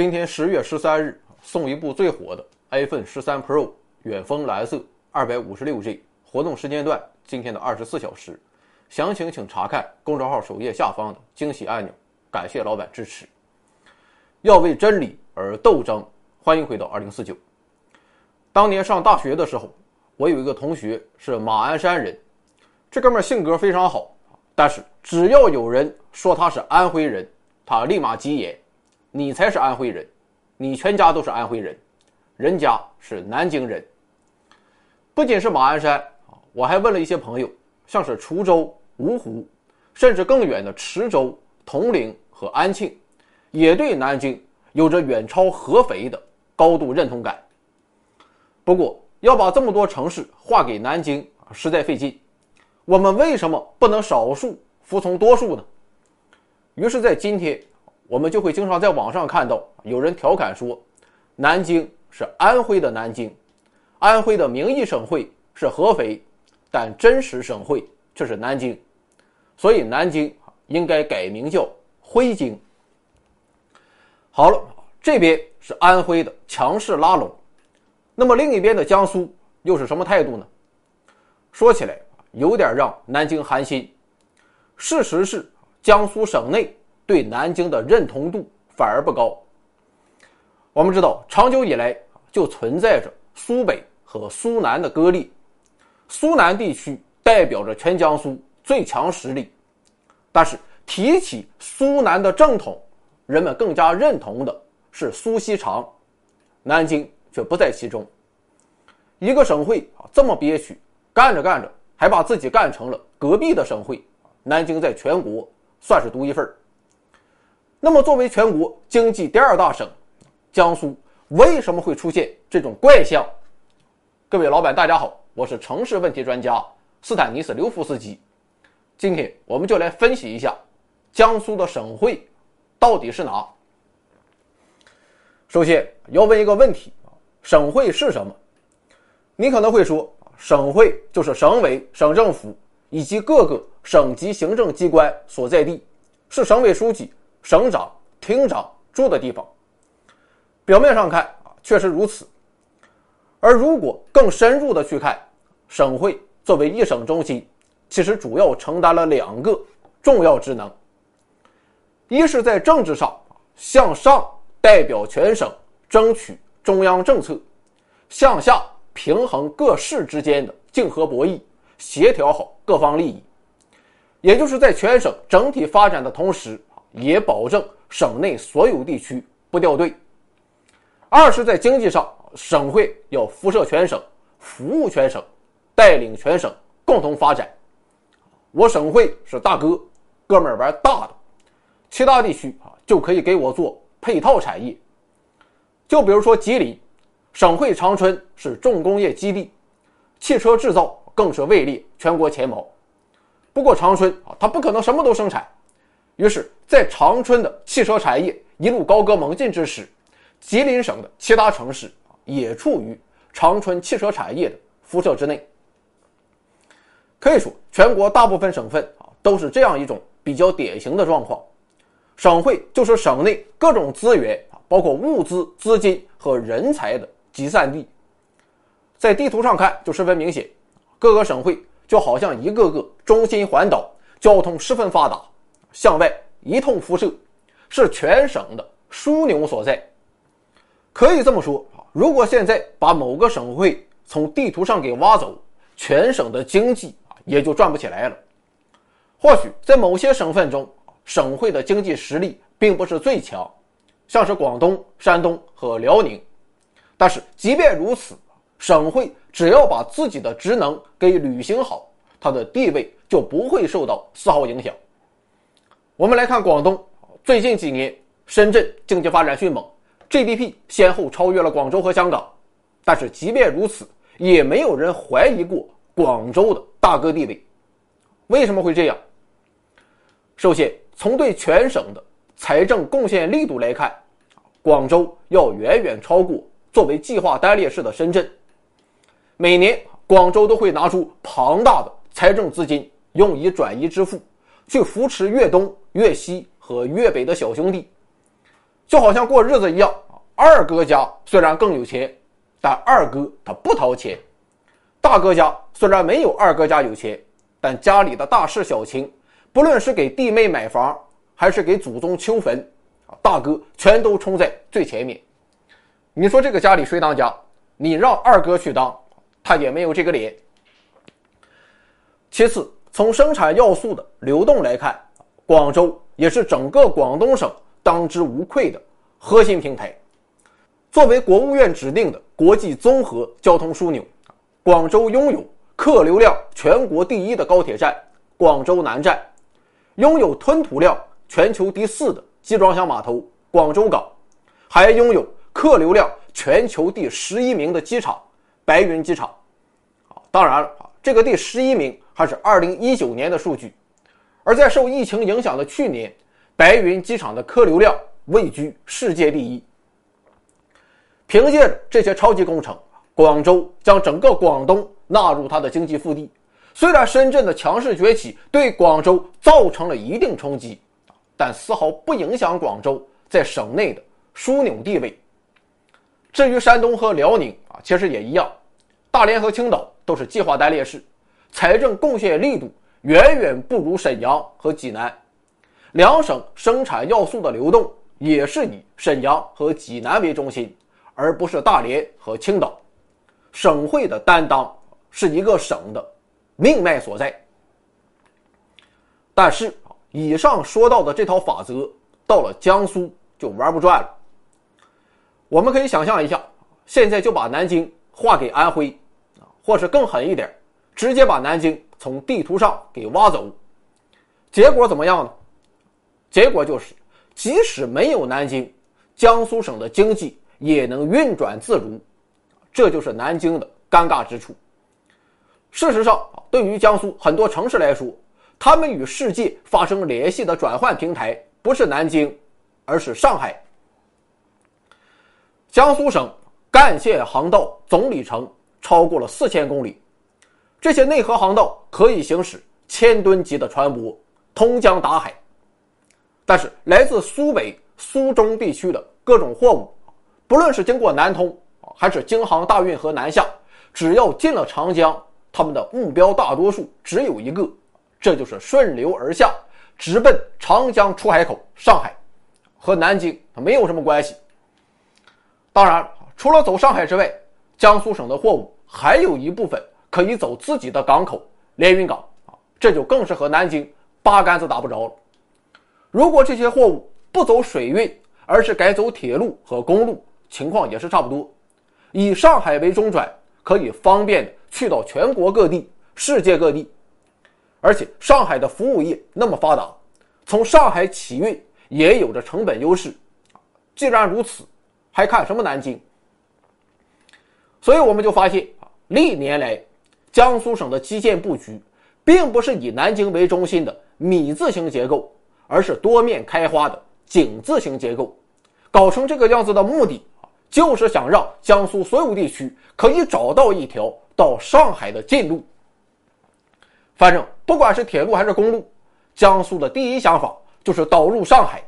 今天十月十三日送一部最火的 iPhone 十三 Pro 远峰蓝色二百五十六 G，活动时间段今天的二十四小时，详情请查看公众号首页下方的惊喜按钮。感谢老板支持。要为真理而斗争，欢迎回到二零四九。当年上大学的时候，我有一个同学是马鞍山人，这哥们性格非常好，但是只要有人说他是安徽人，他立马急眼。你才是安徽人，你全家都是安徽人，人家是南京人。不仅是马鞍山啊，我还问了一些朋友，像是滁州、芜湖，甚至更远的池州、铜陵和安庆，也对南京有着远超合肥的高度认同感。不过，要把这么多城市划给南京实在费劲。我们为什么不能少数服从多数呢？于是，在今天。我们就会经常在网上看到有人调侃说，南京是安徽的南京，安徽的名义省会是合肥，但真实省会却是南京，所以南京应该改名叫徽京。好了，这边是安徽的强势拉拢，那么另一边的江苏又是什么态度呢？说起来有点让南京寒心。事实是，江苏省内。对南京的认同度反而不高。我们知道，长久以来就存在着苏北和苏南的割裂，苏南地区代表着全江苏最强实力，但是提起苏南的正统，人们更加认同的是苏锡常，南京却不在其中。一个省会啊这么憋屈，干着干着还把自己干成了隔壁的省会，南京在全国算是独一份儿。那么，作为全国经济第二大省，江苏为什么会出现这种怪象？各位老板，大家好，我是城市问题专家斯坦尼斯刘夫斯基。今天我们就来分析一下江苏的省会到底是哪。首先要问一个问题：省会是什么？你可能会说，省会就是省委、省政府以及各个省级行政机关所在地，是省委书记。省长、厅长住的地方，表面上看啊，确实如此。而如果更深入的去看，省会作为一省中心，其实主要承担了两个重要职能：一是在政治上向上代表全省，争取中央政策；向下平衡各市之间的竞合博弈，协调好各方利益。也就是在全省整体发展的同时。也保证省内所有地区不掉队。二是，在经济上，省会要辐射全省，服务全省，带领全省共同发展。我省会是大哥，哥们儿玩大的，其他地区啊就可以给我做配套产业。就比如说吉林，省会长春是重工业基地，汽车制造更是位列全国前茅。不过长春啊，它不可能什么都生产。于是，在长春的汽车产业一路高歌猛进之时，吉林省的其他城市也处于长春汽车产业的辐射之内。可以说，全国大部分省份啊都是这样一种比较典型的状况。省会就是省内各种资源啊，包括物资、资金和人才的集散地。在地图上看就十分明显，各个省会就好像一个个中心环岛，交通十分发达。向外一通辐射，是全省的枢纽所在。可以这么说啊，如果现在把某个省会从地图上给挖走，全省的经济啊也就转不起来了。或许在某些省份中，省会的经济实力并不是最强，像是广东、山东和辽宁。但是即便如此，省会只要把自己的职能给履行好，它的地位就不会受到丝毫影响。我们来看广东，最近几年深圳经济发展迅猛，GDP 先后超越了广州和香港。但是即便如此，也没有人怀疑过广州的大哥地位。为什么会这样？首先，从对全省的财政贡献力度来看，广州要远远超过作为计划单列市的深圳。每年，广州都会拿出庞大的财政资金用以转移支付。去扶持粤东、粤西和粤北的小兄弟。就好像过日子一样。二哥家虽然更有钱，但二哥他不掏钱；大哥家虽然没有二哥家有钱，但家里的大事小情，不论是给弟妹买房，还是给祖宗秋坟，大哥全都冲在最前面。你说这个家里谁当家？你让二哥去当，他也没有这个脸。其次，从生产要素的流动来看，广州也是整个广东省当之无愧的核心平台。作为国务院指定的国际综合交通枢纽，广州拥有客流量全国第一的高铁站——广州南站，拥有吞吐量全球第四的集装箱码头——广州港，还拥有客流量全球第十一名的机场——白云机场。啊，当然了，啊，这个第十一名还是二零一九年的数据，而在受疫情影响的去年，白云机场的客流量位居世界第一。凭借这些超级工程，广州将整个广东纳入它的经济腹地。虽然深圳的强势崛起对广州造成了一定冲击，但丝毫不影响广州在省内的枢纽地位。至于山东和辽宁啊，其实也一样，大连和青岛都是计划单列市，财政贡献力度远远不如沈阳和济南。两省生产要素的流动也是以沈阳和济南为中心。而不是大连和青岛，省会的担当是一个省的命脉所在。但是以上说到的这套法则到了江苏就玩不转了。我们可以想象一下，现在就把南京划给安徽，或是更狠一点，直接把南京从地图上给挖走，结果怎么样呢？结果就是，即使没有南京，江苏省的经济。也能运转自如，这就是南京的尴尬之处。事实上，对于江苏很多城市来说，他们与世界发生联系的转换平台不是南京，而是上海。江苏省干线航道总里程超过了四千公里，这些内河航道可以行驶千吨级的船舶，通江达海。但是，来自苏北、苏中地区的各种货物。不论是经过南通还是京杭大运河南下，只要进了长江，他们的目标大多数只有一个，这就是顺流而下，直奔长江出海口上海，和南京没有什么关系。当然，除了走上海之外，江苏省的货物还有一部分可以走自己的港口连云港啊，这就更是和南京八竿子打不着了。如果这些货物不走水运，而是改走铁路和公路。情况也是差不多，以上海为中转，可以方便去到全国各地、世界各地，而且上海的服务业那么发达，从上海起运也有着成本优势。既然如此，还看什么南京？所以我们就发现啊，历年来江苏省的基建布局，并不是以南京为中心的米字形结构，而是多面开花的井字形结构，搞成这个样子的目的。就是想让江苏所有地区可以找到一条到上海的近路。反正不管是铁路还是公路，江苏的第一想法就是导入上海，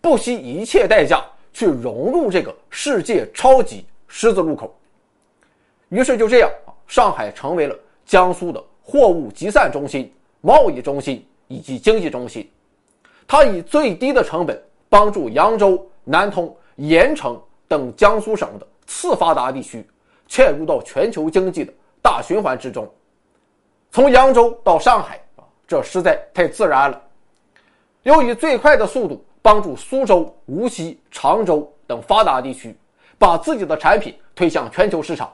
不惜一切代价去融入这个世界超级十字路口。于是就这样，上海成为了江苏的货物集散中心、贸易中心以及经济中心。它以最低的成本帮助扬州、南通、盐城。等江苏省的次发达地区，嵌入到全球经济的大循环之中。从扬州到上海，这实在太自然了。又以最快的速度帮助苏州、无锡、常州等发达地区，把自己的产品推向全球市场。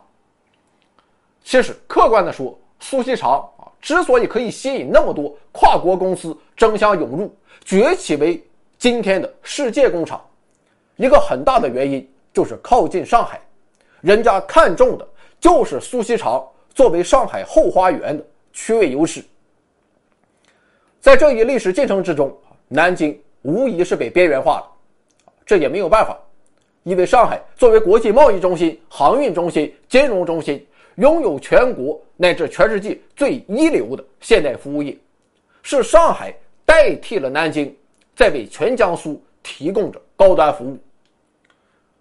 其实，客观的说，苏锡常啊之所以可以吸引那么多跨国公司争相涌入，崛起为今天的世界工厂，一个很大的原因。就是靠近上海，人家看中的就是苏锡常作为上海后花园的区位优势。在这一历史进程之中，南京无疑是被边缘化了，这也没有办法，因为上海作为国际贸易中心、航运中心、金融中心，拥有全国乃至全世界最一流的现代服务业，是上海代替了南京，在为全江苏提供着高端服务。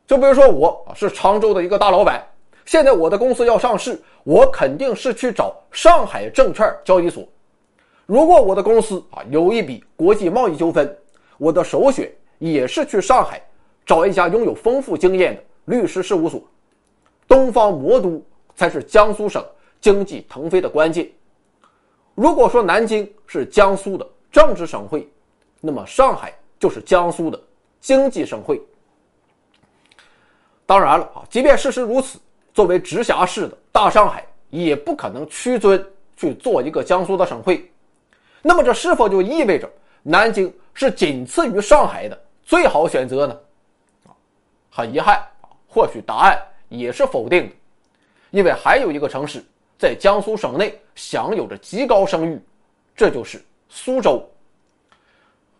就比如说我啊是常州的一个大老板，现在我的公司要上市，我肯定是去找上海证券交易所。如果我的公司啊有一笔国际贸易纠纷，我的首选也是去上海找一家拥有丰富经验的律师事务所。东方魔都才是江苏省经济腾飞的关键。如果说南京是江苏的政治省会，那么上海就是江苏的经济省会。当然了啊，即便事实如此，作为直辖市的大上海也不可能屈尊去做一个江苏的省会。那么这是否就意味着南京是仅次于上海的最好选择呢？很遗憾啊，或许答案也是否定的，因为还有一个城市在江苏省内享有着极高声誉，这就是苏州。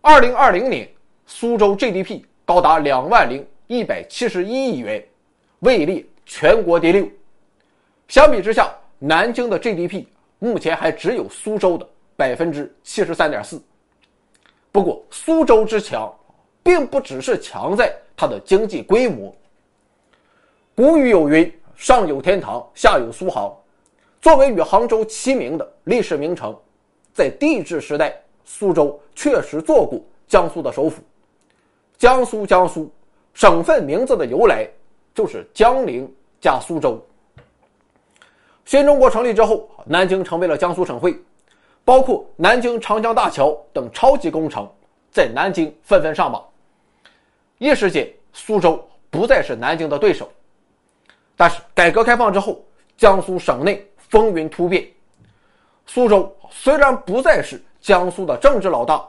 二零二零年，苏州 GDP 高达两万零一百七十一亿元，位列全国第六。相比之下，南京的 GDP 目前还只有苏州的。百分之七十三点四。不过，苏州之强，并不只是强在它的经济规模。古语有云：“上有天堂，下有苏杭。”作为与杭州齐名的历史名城，在帝制时代，苏州确实做过江苏的首府。江苏，江苏，省份名字的由来就是江陵加苏州。新中国成立之后，南京成为了江苏省会。包括南京长江大桥等超级工程，在南京纷纷上马。一时间，苏州不再是南京的对手。但是，改革开放之后，江苏省内风云突变。苏州虽然不再是江苏的政治老大，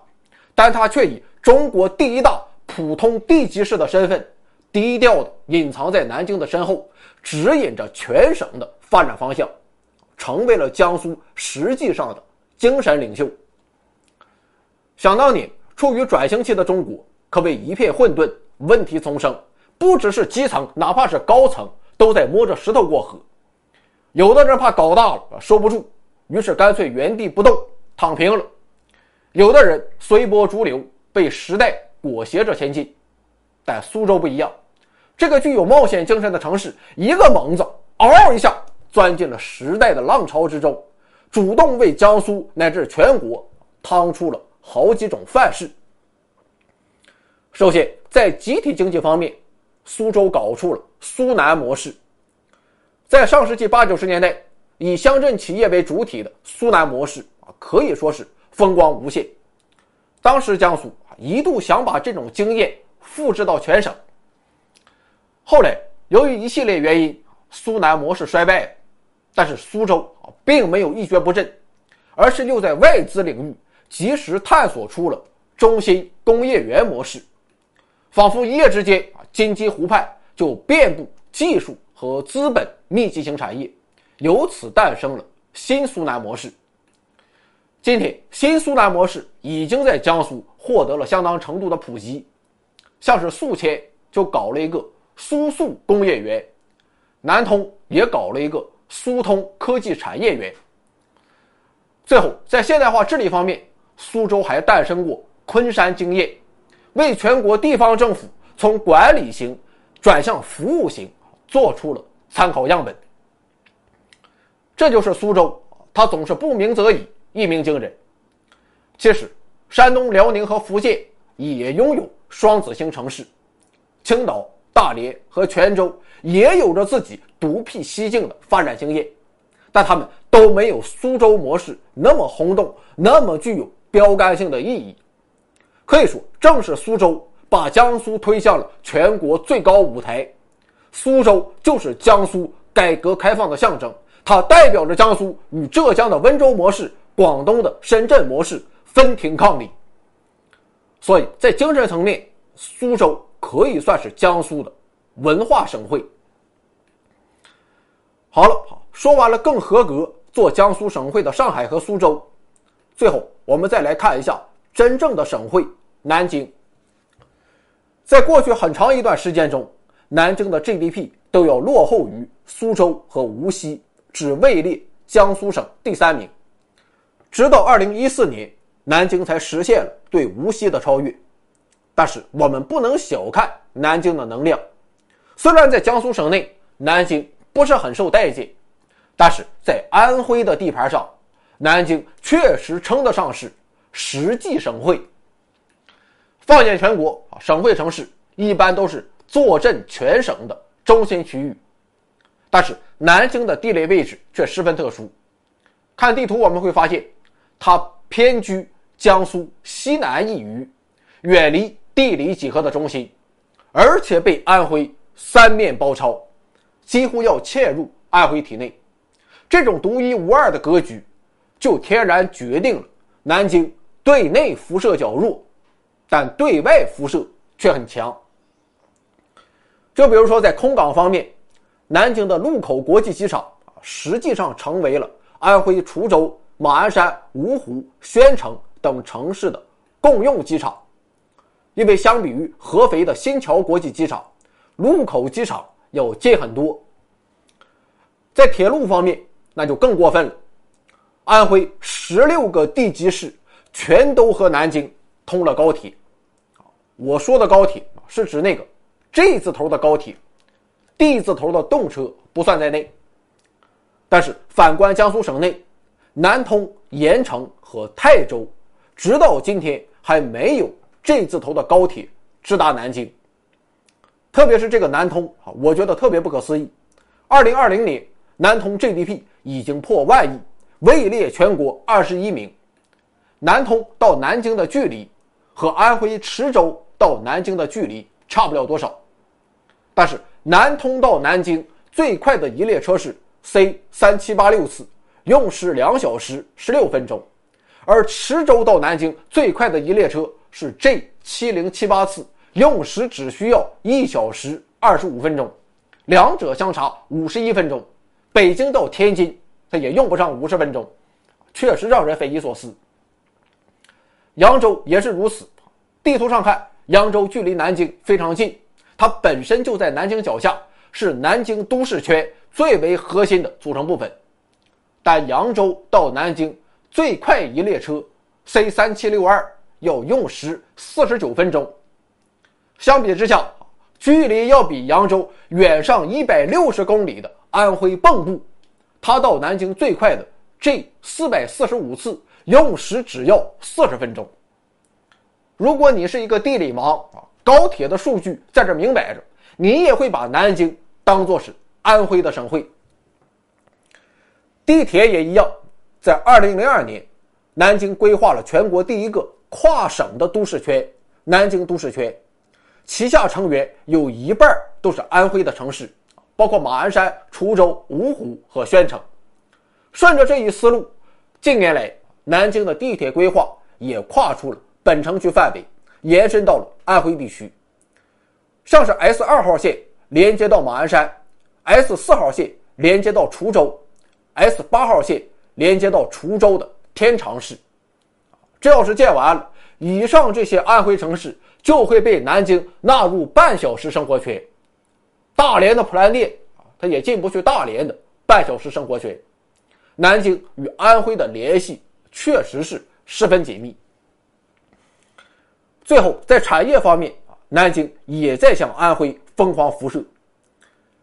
但他却以中国第一大普通地级市的身份，低调的隐藏在南京的身后，指引着全省的发展方向，成为了江苏实际上的。精神领袖。想当年，处于转型期的中国可谓一片混沌，问题丛生，不只是基层，哪怕是高层都在摸着石头过河。有的人怕搞大了收不住，于是干脆原地不动，躺平了；有的人随波逐流，被时代裹挟着前进。但苏州不一样，这个具有冒险精神的城市，一个猛子，嗷一下钻进了时代的浪潮之中。主动为江苏乃至全国趟出了好几种范式。首先，在集体经济方面，苏州搞出了苏南模式。在上世纪八九十年代，以乡镇企业为主体的苏南模式啊，可以说是风光无限。当时江苏一度想把这种经验复制到全省。后来，由于一系列原因，苏南模式衰败。但是苏州啊，并没有一蹶不振，而是又在外资领域及时探索出了中心工业园模式，仿佛一夜之间，金鸡湖畔就遍布技术和资本密集型产业，由此诞生了新苏南模式。今天，新苏南模式已经在江苏获得了相当程度的普及，像是宿迁就搞了一个苏宿工业园，南通也搞了一个。苏通科技产业园。最后，在现代化治理方面，苏州还诞生过昆山经验，为全国地方政府从管理型转向服务型做出了参考样本。这就是苏州，它总是不鸣则已，一鸣惊人。其实，山东、辽宁和福建也拥有双子星城市，青岛、大连和泉州。也有着自己独辟蹊径的发展经验，但他们都没有苏州模式那么轰动，那么具有标杆性的意义。可以说，正是苏州把江苏推向了全国最高舞台。苏州就是江苏改革开放的象征，它代表着江苏与浙江的温州模式、广东的深圳模式分庭抗礼。所以在精神层面，苏州可以算是江苏的。文化省会。好了，说完了更合格做江苏省会的上海和苏州，最后我们再来看一下真正的省会南京。在过去很长一段时间中，南京的 GDP 都要落后于苏州和无锡，只位列江苏省第三名。直到二零一四年，南京才实现了对无锡的超越。但是我们不能小看南京的能量。虽然在江苏省内，南京不是很受待见，但是在安徽的地盘上，南京确实称得上是实际省会。放眼全国啊，省会城市一般都是坐镇全省的中心区域，但是南京的地理位置却十分特殊。看地图我们会发现，它偏居江苏西南一隅，远离地理几何的中心，而且被安徽三面包抄，几乎要嵌入安徽体内。这种独一无二的格局，就天然决定了南京对内辐射较弱。但对外辐射却很强。就比如说，在空港方面，南京的禄口国际机场实际上成为了安徽滁州、马鞍山、芜湖、宣城等城市的共用机场，因为相比于合肥的新桥国际机场，禄口机场要近很多。在铁路方面，那就更过分了，安徽十六个地级市全都和南京。通了高铁，我说的高铁是指那个 G 字头的高铁，D 字头的动车不算在内。但是反观江苏省内，南通、盐城和泰州，直到今天还没有 G 字头的高铁直达南京。特别是这个南通啊，我觉得特别不可思议。二零二零年，南通 GDP 已经破万亿，位列全国二十一名。南通到南京的距离。和安徽池州到南京的距离差不了多少，但是南通到南京最快的一列车是 C 三七八六次，用时两小时十六分钟，而池州到南京最快的一列车是 J 七零七八次，用时只需要一小时二十五分钟，两者相差五十一分钟。北京到天津，它也用不上五十分钟，确实让人匪夷所思。扬州也是如此，地图上看，扬州距离南京非常近，它本身就在南京脚下，是南京都市圈最为核心的组成部分。但扬州到南京最快一列车 C 三七六二要用时四十九分钟，相比之下，距离要比扬州远上一百六十公里的安徽蚌埠，它到南京最快的 G 四百四十五次。用时只要四十分钟。如果你是一个地理盲啊，高铁的数据在这明摆着，你也会把南京当做是安徽的省会。地铁也一样，在二零零二年，南京规划了全国第一个跨省的都市圈——南京都市圈，旗下成员有一半都是安徽的城市，包括马鞍山、滁州、芜湖和宣城。顺着这一思路，近年来。南京的地铁规划也跨出了本城区范围，延伸到了安徽地区。像是 S 二号线连接到马鞍山，S 四号线连接到滁州，S 八号线连接到滁州的天长市。这要是建完了，以上这些安徽城市就会被南京纳入半小时生活圈。大连的普兰店啊，它也进不去大连的半小时生活圈。南京与安徽的联系。确实是十分紧密。最后，在产业方面啊，南京也在向安徽疯狂辐射。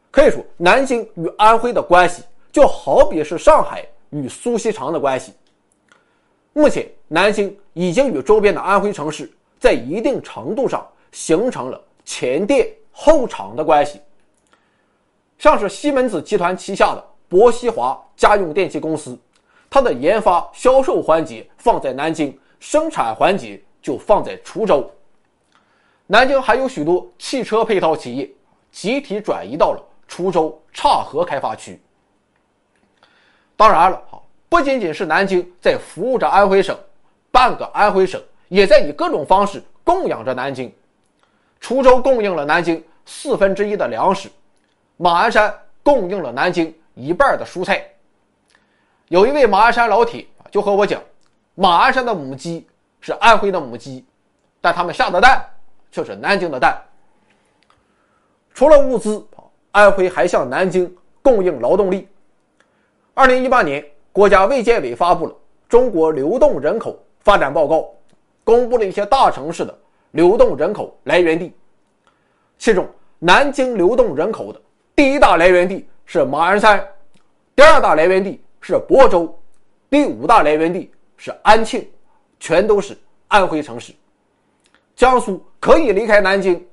可以说，南京与安徽的关系就好比是上海与苏锡常的关系。目前，南京已经与周边的安徽城市在一定程度上形成了前店后厂的关系。像是西门子集团旗下的博西华家用电器公司。它的研发销售环节放在南京，生产环节就放在滁州。南京还有许多汽车配套企业集体转移到了滁州岔河开发区。当然了，不仅仅是南京在服务着安徽省，半个安徽省也在以各种方式供养着南京。滁州供应了南京四分之一的粮食，马鞍山供应了南京一半的蔬菜。有一位马鞍山老铁就和我讲，马鞍山的母鸡是安徽的母鸡，但他们下的蛋却是南京的蛋。除了物资，安徽还向南京供应劳动力。二零一八年，国家卫健委发布了《中国流动人口发展报告》，公布了一些大城市的流动人口来源地，其中南京流动人口的第一大来源地是马鞍山，第二大来源地是亳州，第五大来源地是安庆，全都是安徽城市。江苏可以离开南京，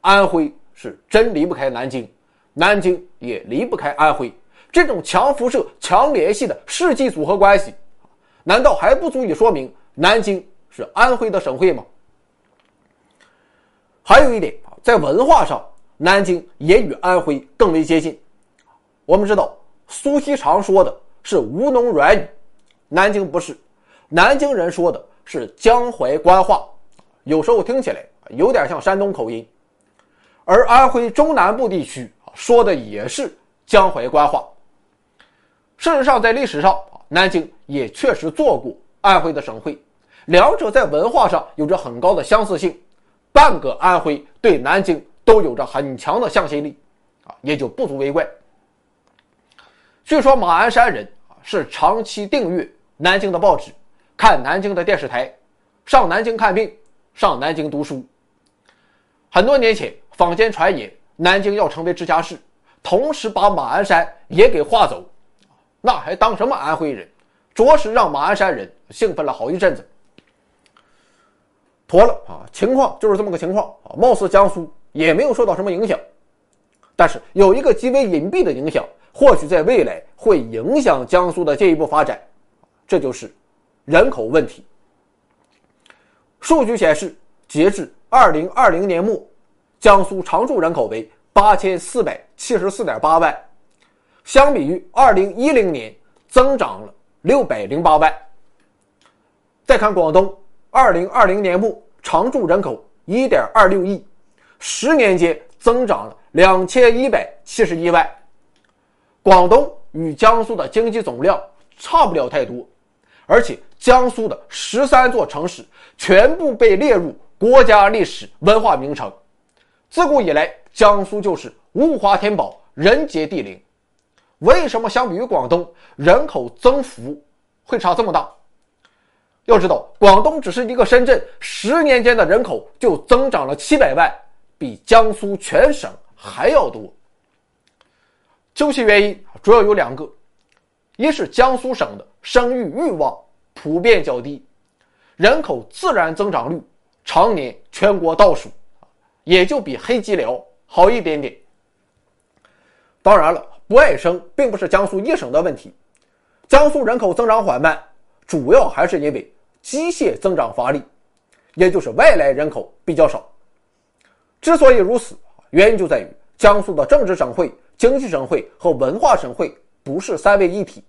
安徽是真离不开南京，南京也离不开安徽。这种强辐射、强联系的世纪组合关系，难道还不足以说明南京是安徽的省会吗？还有一点啊，在文化上，南京也与安徽更为接近。我们知道，苏锡常说的是吴侬软语，南京不是，南京人说的是江淮官话。有时候听起来有点像山东口音，而安徽中南部地区说的也是江淮官话。事实上，在历史上，南京也确实做过安徽的省会，两者在文化上有着很高的相似性，半个安徽对南京都有着很强的向心力，啊，也就不足为怪。据说马鞍山人啊是长期订阅南京的报纸，看南京的电视台，上南京看病。上南京读书。很多年前，坊间传言南京要成为直辖市，同时把马鞍山也给划走，那还当什么安徽人？着实让马鞍山人兴奋了好一阵子。妥了啊，情况就是这么个情况啊，貌似江苏也没有受到什么影响，但是有一个极为隐蔽的影响，或许在未来会影响江苏的进一步发展，这就是人口问题。数据显示，截至二零二零年末，江苏常住人口为八千四百七十四点八万，相比于二零一零年增长了六百零八万。再看广东，二零二零年末常住人口一点二六亿，十年间增长了两千一百七十一万。广东与江苏的经济总量差不了太多。而且，江苏的十三座城市全部被列入国家历史文化名城。自古以来，江苏就是物华天宝，人杰地灵。为什么相比于广东，人口增幅会差这么大？要知道，广东只是一个深圳，十年间的人口就增长了七百万，比江苏全省还要多。究其原因，主要有两个。一是江苏省的生育欲望普遍较低，人口自然增长率常年全国倒数，也就比黑吉辽好一点点。当然了，不爱生并不是江苏一省的问题，江苏人口增长缓慢，主要还是因为机械增长乏力，也就是外来人口比较少。之所以如此，原因就在于江苏的政治省会、经济省会和文化省会。不是三位一体，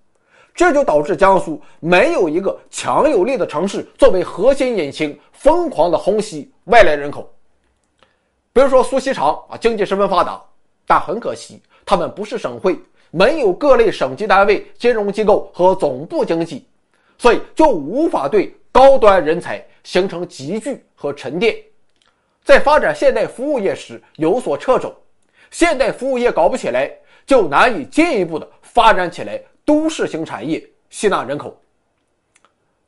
这就导致江苏没有一个强有力的城市作为核心引擎，疯狂的虹吸外来人口。比如说苏锡常啊，经济十分发达，但很可惜，他们不是省会，没有各类省级单位、金融机构和总部经济，所以就无法对高端人才形成集聚和沉淀，在发展现代服务业时有所掣肘，现代服务业搞不起来。就难以进一步的发展起来，都市型产业吸纳人口。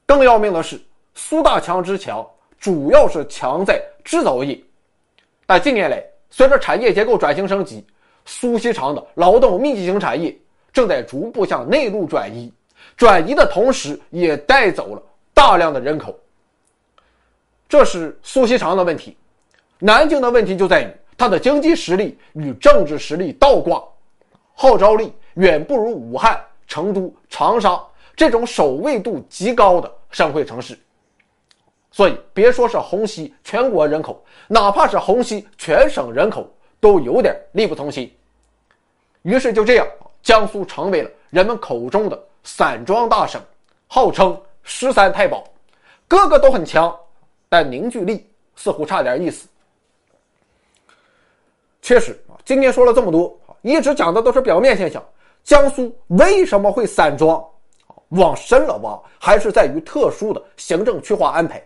更要命的是，苏大强之强主要是强在制造业，但近年来随着产业结构转型升级，苏锡常的劳动密集型产业正在逐步向内陆转移，转移的同时也带走了大量的人口。这是苏锡常的问题，南京的问题就在于它的经济实力与政治实力倒挂。号召力远不如武汉、成都、长沙这种首位度极高的省会城市，所以别说是虹吸全国人口，哪怕是虹吸全省人口，都有点力不从心。于是就这样，江苏成为了人们口中的散装大省，号称“十三太保”，个个都很强，但凝聚力似乎差点意思。确实啊，今天说了这么多。一直讲的都是表面现象，江苏为什么会散装？往深了挖，还是在于特殊的行政区划安排。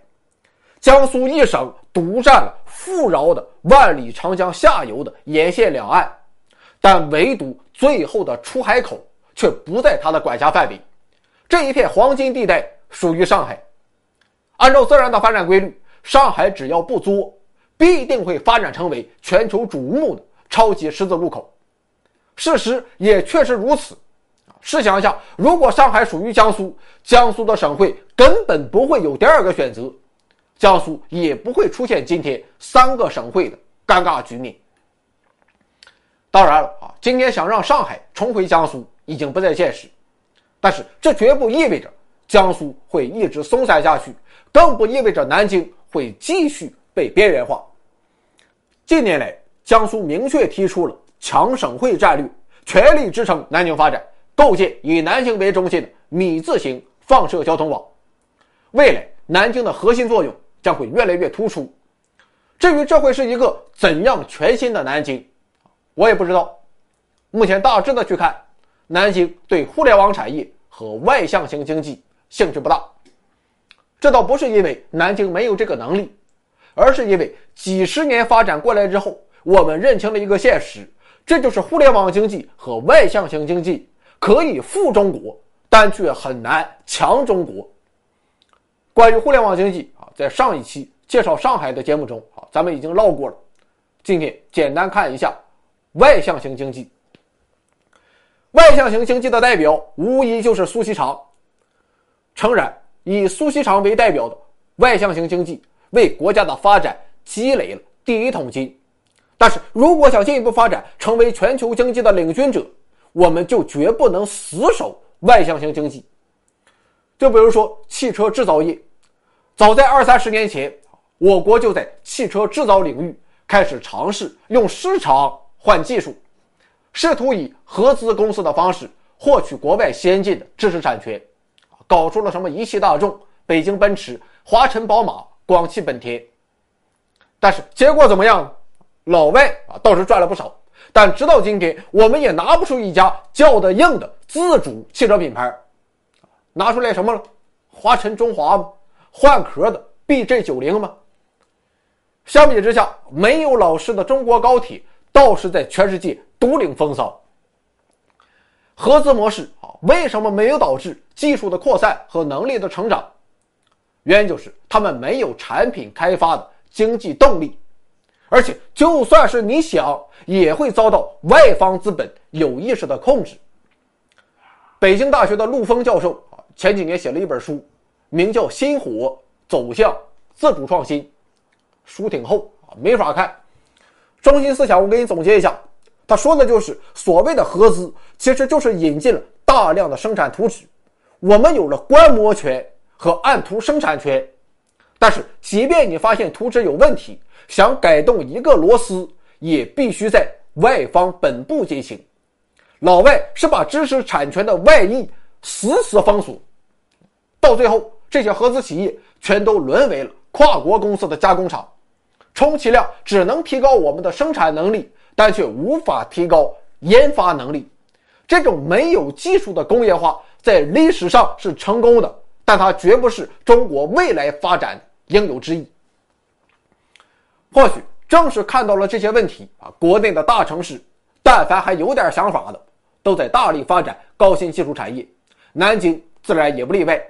江苏一省独占了富饶的万里长江下游的沿线两岸，但唯独最后的出海口却不在它的管辖范围。这一片黄金地带属于上海。按照自然的发展规律，上海只要不作，必定会发展成为全球瞩目的。超级十字路口。事实也确实如此。试想一下，如果上海属于江苏，江苏的省会根本不会有第二个选择，江苏也不会出现今天三个省会的尴尬局面。当然了啊，今天想让上海重回江苏已经不再现实，但是这绝不意味着江苏会一直松散下去，更不意味着南京会继续被边缘化。近年来，江苏明确提出了强省会战略，全力支撑南京发展。构建以南京为中心的米字形放射交通网，未来南京的核心作用将会越来越突出。至于这会是一个怎样全新的南京，我也不知道。目前大致的去看，南京对互联网产业和外向型经济兴趣不大。这倒不是因为南京没有这个能力，而是因为几十年发展过来之后，我们认清了一个现实，这就是互联网经济和外向型经济。可以富中国，但却很难强中国。关于互联网经济啊，在上一期介绍上海的节目中啊，咱们已经唠过了。今天简单看一下外向型经济。外向型经济的代表无疑就是苏锡常。诚然，以苏锡常为代表的外向型经济为国家的发展积累了第一桶金，但是如果想进一步发展，成为全球经济的领军者。我们就绝不能死守外向型经济。就比如说汽车制造业，早在二三十年前，我国就在汽车制造领域开始尝试用市场换技术，试图以合资公司的方式获取国外先进的知识产权，搞出了什么一汽大众、北京奔驰、华晨宝马、广汽本田。但是结果怎么样？老外啊倒是赚了不少。但直到今天，我们也拿不出一家叫得硬的自主汽车品牌，拿出来什么了？华晨中华吗？换壳的 BJ 九零吗？相比之下，没有老师的中国高铁倒是在全世界独领风骚。合资模式啊，为什么没有导致技术的扩散和能力的成长？原因就是他们没有产品开发的经济动力。而且，就算是你想，也会遭到外方资本有意识的控制。北京大学的陆峰教授啊，前几年写了一本书，名叫《新火走向自主创新》，书挺厚啊，没法看。中心思想我给你总结一下，他说的就是所谓的合资，其实就是引进了大量的生产图纸，我们有了观摩权和按图生产权。但是，即便你发现图纸有问题，想改动一个螺丝，也必须在外方本部进行。老外是把知识产权的外溢死死封锁，到最后，这些合资企业全都沦为了跨国公司的加工厂，充其量只能提高我们的生产能力，但却无法提高研发能力。这种没有技术的工业化，在历史上是成功的，但它绝不是中国未来发展应有之义。或许正是看到了这些问题啊，国内的大城市，但凡还有点想法的，都在大力发展高新技术产业，南京自然也不例外。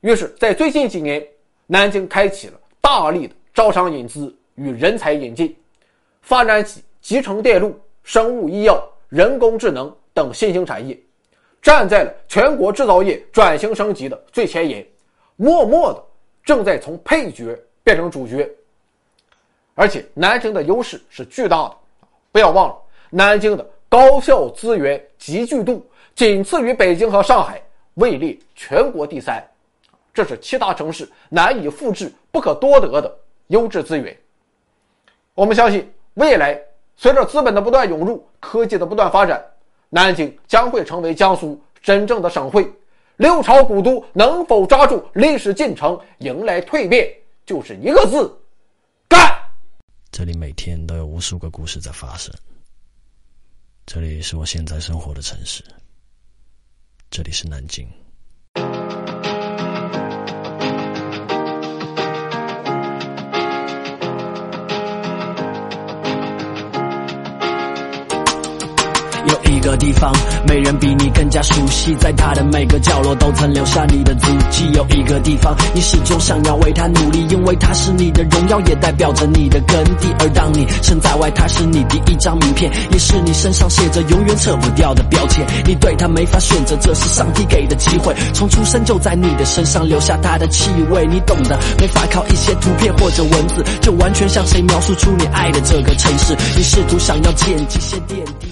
于是，在最近几年，南京开启了大力的招商引资与人才引进，发展起集成电路、生物医药、人工智能等新兴产业，站在了全国制造业转型升级的最前沿，默默的正在从配角变成主角。而且南京的优势是巨大的，不要忘了，南京的高校资源集聚度仅次于北京和上海，位列全国第三，这是其他城市难以复制、不可多得的优质资源。我们相信，未来随着资本的不断涌入，科技的不断发展，南京将会成为江苏真正的省会。六朝古都能否抓住历史进程，迎来蜕变，就是一个字：干。这里每天都有无数个故事在发生。这里是我现在生活的城市，这里是南京。个地方，没人比你更加熟悉，在它的每个角落都曾留下你的足迹。有一个地方，你始终想要为它努力，因为它是你的荣耀，也代表着你的根蒂。而当你身在外，它是你第一张名片，也是你身上写着永远扯不掉的标签。你对它没法选择，这是上帝给的机会，从出生就在你的身上留下它的气味。你懂得，没法靠一些图片或者文字，就完全向谁描述出你爱的这个城市。你试图想要建几些点滴。